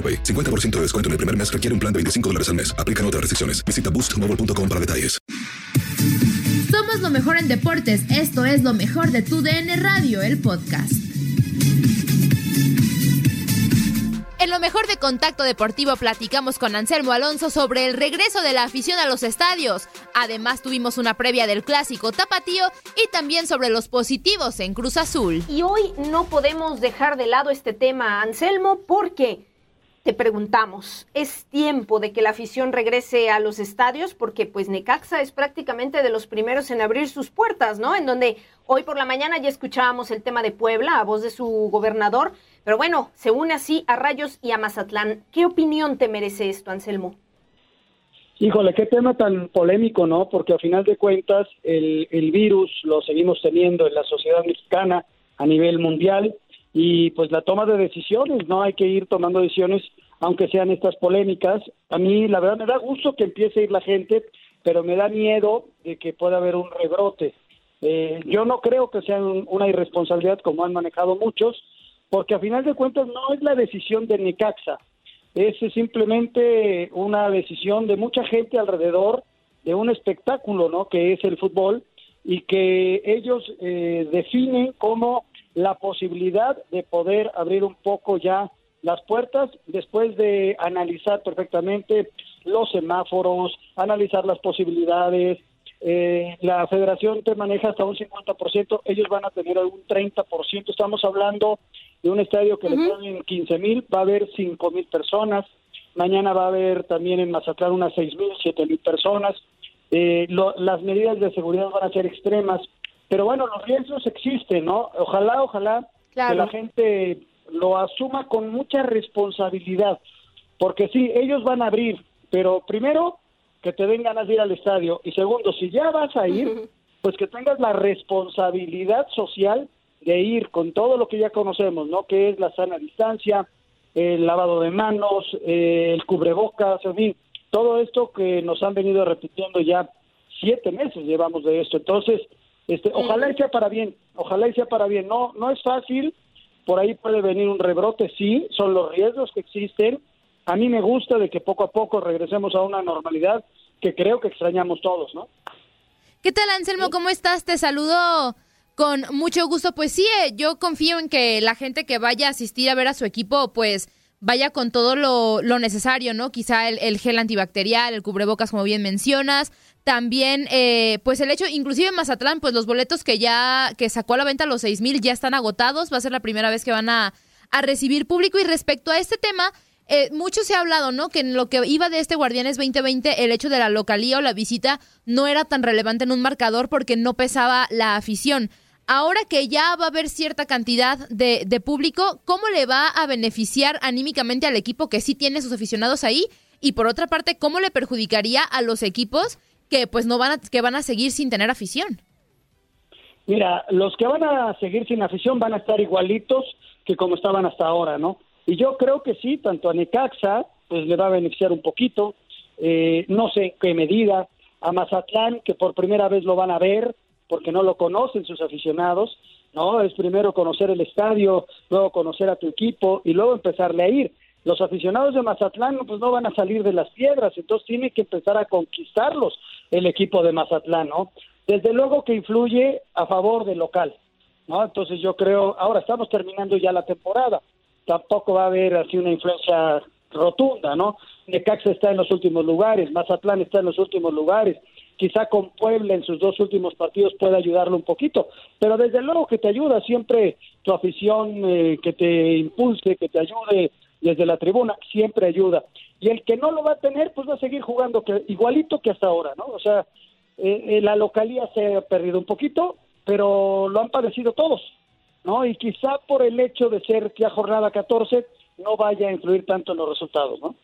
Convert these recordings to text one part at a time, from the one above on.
AroPay. 50% de descuento en el primer mes requiere un plan de 25 dólares al mes. Aplican otras restricciones. Visita boostmobile.com para detalles. Somos lo mejor en deportes. Esto es lo mejor de tu DN Radio, el podcast. En lo mejor de Contacto Deportivo platicamos con Anselmo Alonso sobre el regreso de la afición a los estadios. Además tuvimos una previa del clásico Tapatío y también sobre los positivos en Cruz Azul. Y hoy no podemos dejar de lado este tema, Anselmo, porque te preguntamos, ¿es tiempo de que la afición regrese a los estadios? Porque pues Necaxa es prácticamente de los primeros en abrir sus puertas, ¿no? En donde hoy por la mañana ya escuchábamos el tema de Puebla a voz de su gobernador, pero bueno, se une así a Rayos y a Mazatlán. ¿Qué opinión te merece esto, Anselmo? Híjole, qué tema tan polémico, ¿no? Porque a final de cuentas el, el virus lo seguimos teniendo en la sociedad mexicana a nivel mundial y pues la toma de decisiones, ¿no? Hay que ir tomando decisiones, aunque sean estas polémicas. A mí, la verdad, me da gusto que empiece a ir la gente, pero me da miedo de que pueda haber un rebrote. Eh, yo no creo que sea un- una irresponsabilidad como han manejado muchos, porque a final de cuentas no es la decisión de Necaxa, es simplemente una decisión de mucha gente alrededor de un espectáculo, ¿no? Que es el fútbol y que ellos eh, definen como la posibilidad de poder abrir un poco ya las puertas después de analizar perfectamente los semáforos, analizar las posibilidades. Eh, la federación te maneja hasta un 50%, ellos van a tener algún 30%. Estamos hablando de un estadio que le ponen 15 mil, va a haber 5 mil personas. Mañana va a haber también en Mazatlán unas 6 mil, 7 mil personas. Eh, lo- las medidas de seguridad van a ser extremas, pero bueno, los riesgos existen, ¿no? Ojalá, ojalá que la gente lo asuma con mucha responsabilidad, porque sí, ellos van a abrir, pero primero que te den ganas de ir al estadio y segundo, si ya vas a ir, pues que tengas la responsabilidad social de ir con todo lo que ya conocemos, ¿no? Que es la sana distancia, el lavado de manos, eh, el cubrebocas, en fin, todo esto que nos han venido repitiendo ya siete meses llevamos de esto. Entonces, este, ojalá y sea para bien, ojalá y sea para bien. No, no es fácil, por ahí puede venir un rebrote, sí, son los riesgos que existen. A mí me gusta de que poco a poco regresemos a una normalidad que creo que extrañamos todos, ¿no? ¿Qué tal, Anselmo? ¿Cómo estás? Te saludo con mucho gusto. Pues sí, eh, yo confío en que la gente que vaya a asistir a ver a su equipo, pues vaya con todo lo, lo necesario, ¿no? Quizá el, el gel antibacterial, el cubrebocas, como bien mencionas. También, eh, pues el hecho, inclusive en Mazatlán, pues los boletos que ya, que sacó a la venta los seis mil ya están agotados. Va a ser la primera vez que van a, a recibir público. Y respecto a este tema, eh, mucho se ha hablado, ¿no? Que en lo que iba de este Guardianes 2020, el hecho de la localía o la visita no era tan relevante en un marcador porque no pesaba la afición. Ahora que ya va a haber cierta cantidad de, de público, ¿cómo le va a beneficiar anímicamente al equipo que sí tiene sus aficionados ahí y por otra parte, cómo le perjudicaría a los equipos que pues no van a, que van a seguir sin tener afición. Mira, los que van a seguir sin afición van a estar igualitos que como estaban hasta ahora, ¿no? Y yo creo que sí, tanto a Necaxa, pues le va a beneficiar un poquito, eh, no sé qué medida, a Mazatlán, que por primera vez lo van a ver, porque no lo conocen sus aficionados, ¿no? Es primero conocer el estadio, luego conocer a tu equipo y luego empezarle a ir. Los aficionados de Mazatlán pues no van a salir de las piedras, entonces tiene que empezar a conquistarlos el equipo de Mazatlán, ¿no? Desde luego que influye a favor del local, ¿no? Entonces yo creo, ahora estamos terminando ya la temporada, tampoco va a haber así una influencia rotunda, ¿no? Necaxa está en los últimos lugares, Mazatlán está en los últimos lugares, quizá con Puebla en sus dos últimos partidos pueda ayudarlo un poquito, pero desde luego que te ayuda siempre tu afición, eh, que te impulse, que te ayude desde la tribuna, siempre ayuda. Y el que no lo va a tener, pues va a seguir jugando que, igualito que hasta ahora, ¿no? O sea, eh, eh, la localía se ha perdido un poquito, pero lo han padecido todos, ¿no? Y quizá por el hecho de ser ya jornada 14 no vaya a influir tanto en los resultados, ¿no?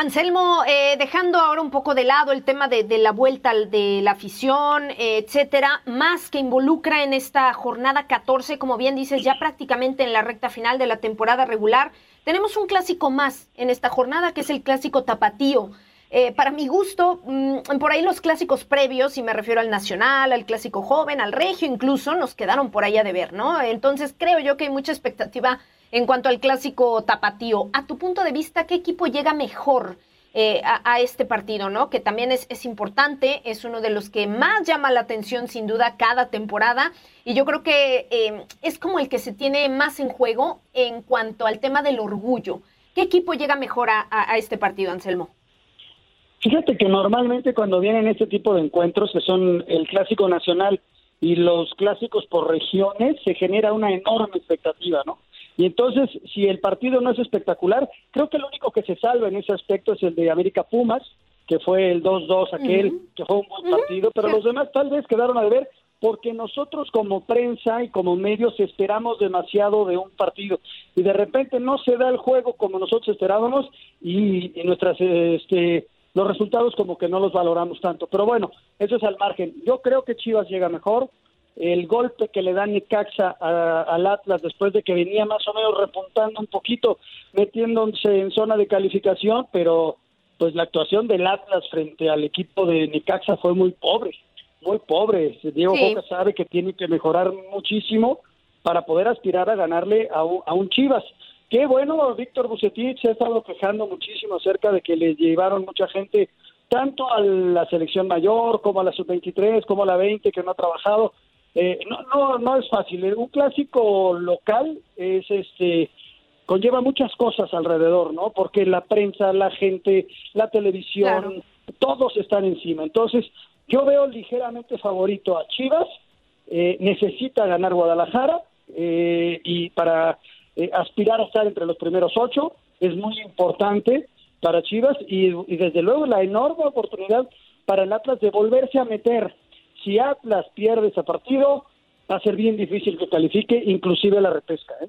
Anselmo, eh, dejando ahora un poco de lado el tema de, la vuelta de la afición, etcétera, más que involucra en esta jornada 14, como bien dices, ya prácticamente en la recta final de la temporada regular, tenemos un clásico más en esta jornada que es el clásico tapatío. Eh, para mi gusto, mm, por ahí los clásicos previos, y me refiero al nacional, al clásico joven, al regio incluso, nos quedaron por ahí a deber, ¿no? Entonces creo yo que hay mucha expectativa en cuanto al clásico tapatío. A tu punto de vista, ¿qué equipo llega mejor eh, a, este partido, ¿no? Que también es, es, importante, es uno de los que más llama la atención sin duda cada temporada y yo creo que eh, es como el que se tiene más en juego en cuanto al tema del orgullo. ¿Qué equipo llega mejor a, a este partido, Anselmo? Fíjate que normalmente cuando vienen este tipo de encuentros, que son el clásico nacional y los clásicos por regiones, se genera una enorme expectativa, ¿no? Y entonces, si el partido no es espectacular, creo que el único que se salva en ese aspecto es el de América Pumas, que fue el 2-2 aquel, que fue un buen partido, pero los demás tal vez quedaron a ver porque nosotros como prensa y como medios esperamos demasiado de un partido. Y de repente no se da el juego como nosotros esperábamos y, y nuestras este los resultados como que no los valoramos tanto, pero bueno, eso es al margen. Yo creo que Chivas llega mejor, el golpe que le da Necaxa al Atlas después de que venía más o menos repuntando un poquito, metiéndose en zona de calificación, pero pues la actuación del Atlas frente al equipo de Necaxa fue muy pobre, muy pobre. Diego Boca sabe que tiene que mejorar muchísimo para poder aspirar a ganarle a un, a un Chivas. Qué bueno, Víctor Bucetich se ha estado quejando muchísimo acerca de que le llevaron mucha gente tanto a la selección mayor como a la sub-23, como a la 20 que no ha trabajado. Eh, no, no, no es fácil. Eh, un clásico local es este conlleva muchas cosas alrededor, ¿no? Porque la prensa, la gente, la televisión, todos están encima. Entonces, yo veo ligeramente favorito a Chivas. Eh, necesita ganar Guadalajara y para aspirar a estar entre los primeros ocho es muy importante para Chivas y desde luego la enorme oportunidad para el Atlas de volverse a meter si Atlas pierde ese partido, va a ser bien difícil que califique, inclusive la repesca. ¿eh?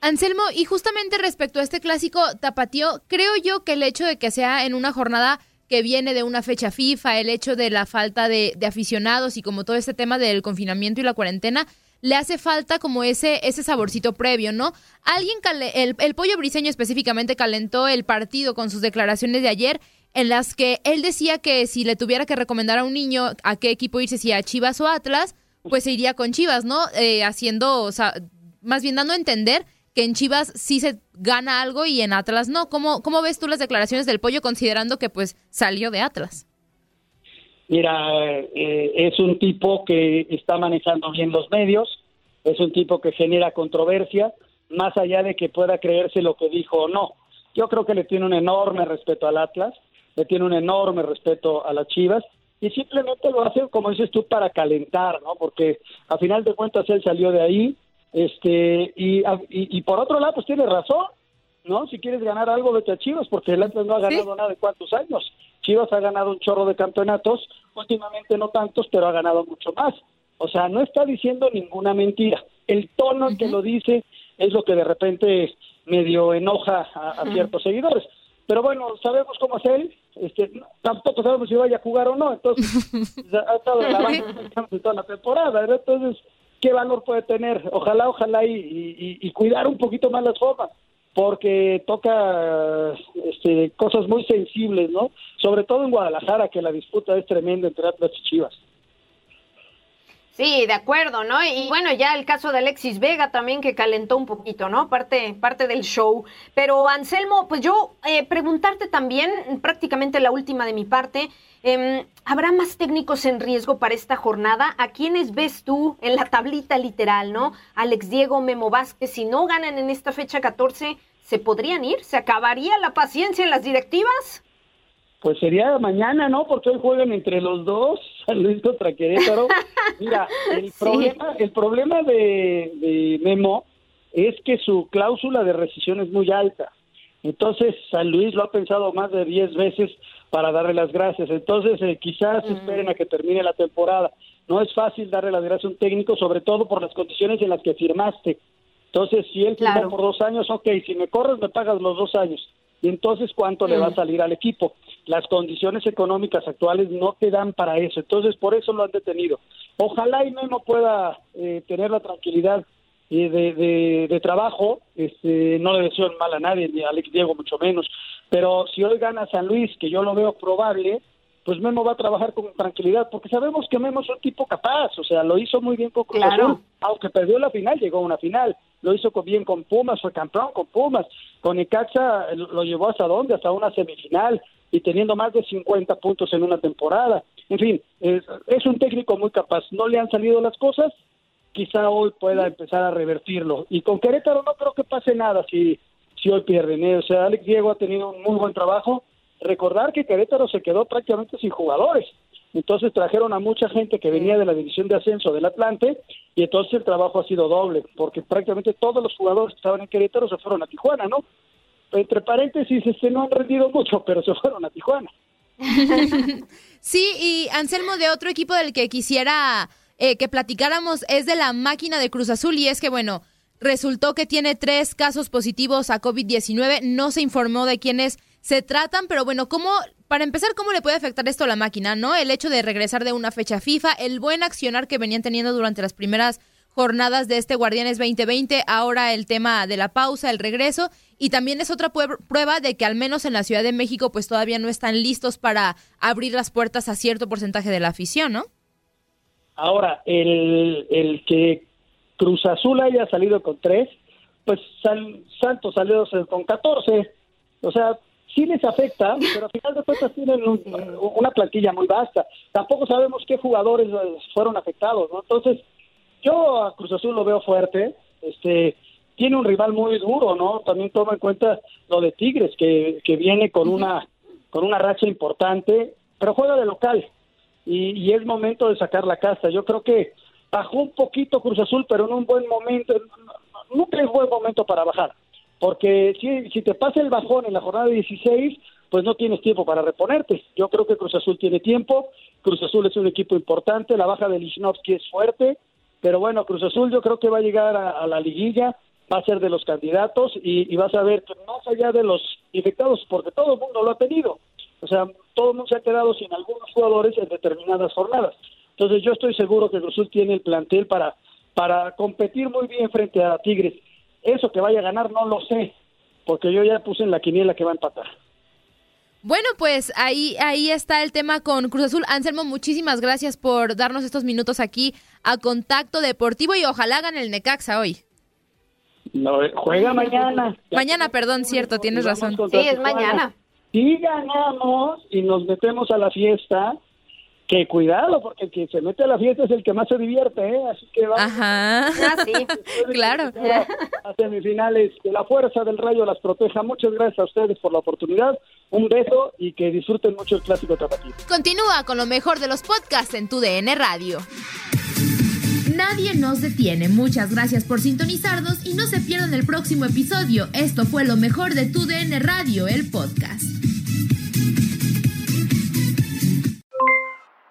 Anselmo, y justamente respecto a este clásico tapatío, creo yo que el hecho de que sea en una jornada que viene de una fecha FIFA, el hecho de la falta de, aficionados y como todo este tema del confinamiento y la cuarentena, le hace falta como ese, ese saborcito previo, ¿no? Alguien, el, el pollo briseño específicamente calentó el partido con sus declaraciones de ayer en las que él decía que si le tuviera que recomendar a un niño a qué equipo irse, si a Chivas o Atlas, pues se iría con Chivas, ¿no? Eh, haciendo, o sea, más bien dando a entender que en Chivas sí se gana algo y en Atlas no. ¿Cómo, cómo ves tú las declaraciones del pollo considerando que pues salió de Atlas? Mira, eh, es un tipo que está manejando bien los medios, es un tipo que genera controversia, más allá de que pueda creerse lo que dijo o no. Yo creo que le tiene un enorme respeto al Atlas, le tiene un enorme respeto a las Chivas y simplemente lo hace, como dices tú, para calentar, ¿no? Porque a final de cuentas él salió de ahí, este, y, y, por otro lado, pues tiene razón, ¿no? Si quieres ganar algo, vete a Chivas, porque el Atlas no ha ganado nada de cuántos años. Chivas ha ganado un chorro de campeonatos, últimamente no tantos, pero ha ganado mucho más. O sea, no está diciendo ninguna mentira. El tono en que lo dice es lo que de repente medio enoja a, ciertos seguidores. Pero bueno, sabemos cómo es él, este, tampoco sabemos si vaya a jugar o no, entonces ha estado en la banca toda la temporada, entonces, ¿qué valor puede tener? Ojalá, ojalá y, y, cuidar un poquito más las formas, porque toca este, cosas muy sensibles, ¿no? Sobre todo en Guadalajara, que la disputa es tremenda entre Atlas y Chivas. Sí, de acuerdo, ¿no? Y bueno, ya el caso de Alexis Vega también que calentó un poquito, ¿no? Parte, parte del show. Pero Anselmo, pues yo eh, preguntarte también, prácticamente la última de mi parte, eh, ¿habrá más técnicos en riesgo para esta jornada? ¿A quiénes ves tú en la tablita literal, ¿no? Alex Diego, Memo Vázquez, si no ganan en esta fecha 14, ¿se podrían ir? ¿Se acabaría la paciencia en las directivas? Pues sería mañana, ¿no? Porque hoy juegan entre los dos, San Luis contra Querétaro. Mira, el problema, el problema de, Memo es que su cláusula de rescisión es muy alta. Entonces, San Luis lo ha pensado más de 10 veces para darle las gracias. Entonces, eh, quizás esperen a que termine la temporada. No es fácil darle las gracias a un técnico, sobre todo por las condiciones en las que firmaste. Entonces, si él firmó por dos años, ok, si me corres, me pagas los dos años. Y entonces, ¿cuánto le va a salir al equipo? Las condiciones económicas actuales no te dan para eso. Entonces, por eso lo han detenido. Ojalá y Memo pueda eh, tener la tranquilidad eh, de, de, trabajo. Este, no le deseo mal a nadie, ni a Alex Diego mucho menos. Pero si hoy gana San Luis, que yo lo veo probable, pues Memo va a trabajar con tranquilidad, porque sabemos que Memo es un tipo capaz, o sea, lo hizo muy bien con Cruz Azul, aunque perdió la final, llegó a una final, lo hizo bien con Pumas, fue campeón con Pumas, con Icacha lo llevó hasta dónde, hasta una semifinal, y teniendo más de 50 puntos en una temporada. En fin, es, un técnico muy capaz. No le han salido las cosas, quizá hoy pueda empezar a revertirlo. Y con Querétaro no creo que pase nada si, si hoy pierden. ¿eh? O sea, Alex Diego ha tenido un muy buen trabajo. Recordar que Querétaro se quedó prácticamente sin jugadores. Entonces trajeron a mucha gente que venía de la división de ascenso del Atlante y entonces el trabajo ha sido doble, porque prácticamente todos los jugadores que estaban en Querétaro se fueron a Tijuana, ¿no? Entre paréntesis, este, no han rendido mucho, pero se fueron a Tijuana. sí, y Anselmo, de otro equipo del que quisiera eh, que platicáramos es de la máquina de Cruz Azul, y es que, bueno, resultó que tiene tres casos positivos a COVID-19, no se informó de quiénes se tratan, pero bueno, ¿cómo, para empezar, cómo le puede afectar esto a la máquina, no? El hecho de regresar de una fecha FIFA, el buen accionar que venían teniendo durante las primeras jornadas de este Guardianes 2020, ahora el tema de la pausa, el regreso, y también es otra prueba de que al menos en la Ciudad de México pues todavía no están listos para abrir las puertas a cierto porcentaje de la afición, ¿no? Ahora, el, que Cruz Azul haya salido con tres, pues Santos salió con 14, o sea, sí les afecta, pero al final de cuentas tienen una plantilla muy vasta. Tampoco sabemos qué jugadores fueron afectados, ¿no? Entonces, yo a Cruz Azul lo veo fuerte, este tiene un rival muy duro, ¿no? También toma en cuenta lo de Tigres, que, que viene con una, con una racha importante, pero juega de local y, y es momento de sacar la casa. Yo creo que bajó un poquito Cruz Azul, pero en un buen momento, nunca es buen momento para bajar, porque si, si te pasa el bajón en la jornada 16, pues no tienes tiempo para reponerte. Yo creo que Cruz Azul tiene tiempo, Cruz Azul es un equipo importante, la baja de Lichnowsky es fuerte, pero bueno, Cruz Azul yo creo que va a llegar a la liguilla, va a ser de los candidatos y, vas a ver que más allá de los infectados, porque todo el mundo lo ha tenido, o sea, todo el mundo se ha quedado sin algunos jugadores en determinadas jornadas. Entonces yo estoy seguro que Cruzul tiene el plantel para, para competir muy bien frente a Tigres. Eso que vaya a ganar no lo sé, porque yo ya puse en la quiniela que va a empatar. Bueno, pues ahí, ahí está el tema con Cruz Azul. Anselmo, muchísimas gracias por darnos estos minutos aquí a Contacto Deportivo y ojalá hagan el Necaxa hoy. No, juega mañana. Mañana, perdón, cierto, tienes razón. Sí, es mañana. Si ganamos y nos metemos a la fiesta, que cuidado, porque el que se mete a la fiesta es el que más se divierte, ¿eh? Así que vamos. Ajá. Ah, sí. claro. A semifinales, que la fuerza del rayo las proteja. Muchas gracias a ustedes por la oportunidad. Un beso y que disfruten mucho el clásico tapatío. Continúa con lo mejor de los podcasts en tu DN Radio. Nadie nos detiene. Muchas gracias por sintonizarnos y no se pierdan el próximo episodio. Esto fue lo mejor de tu DN Radio, el podcast.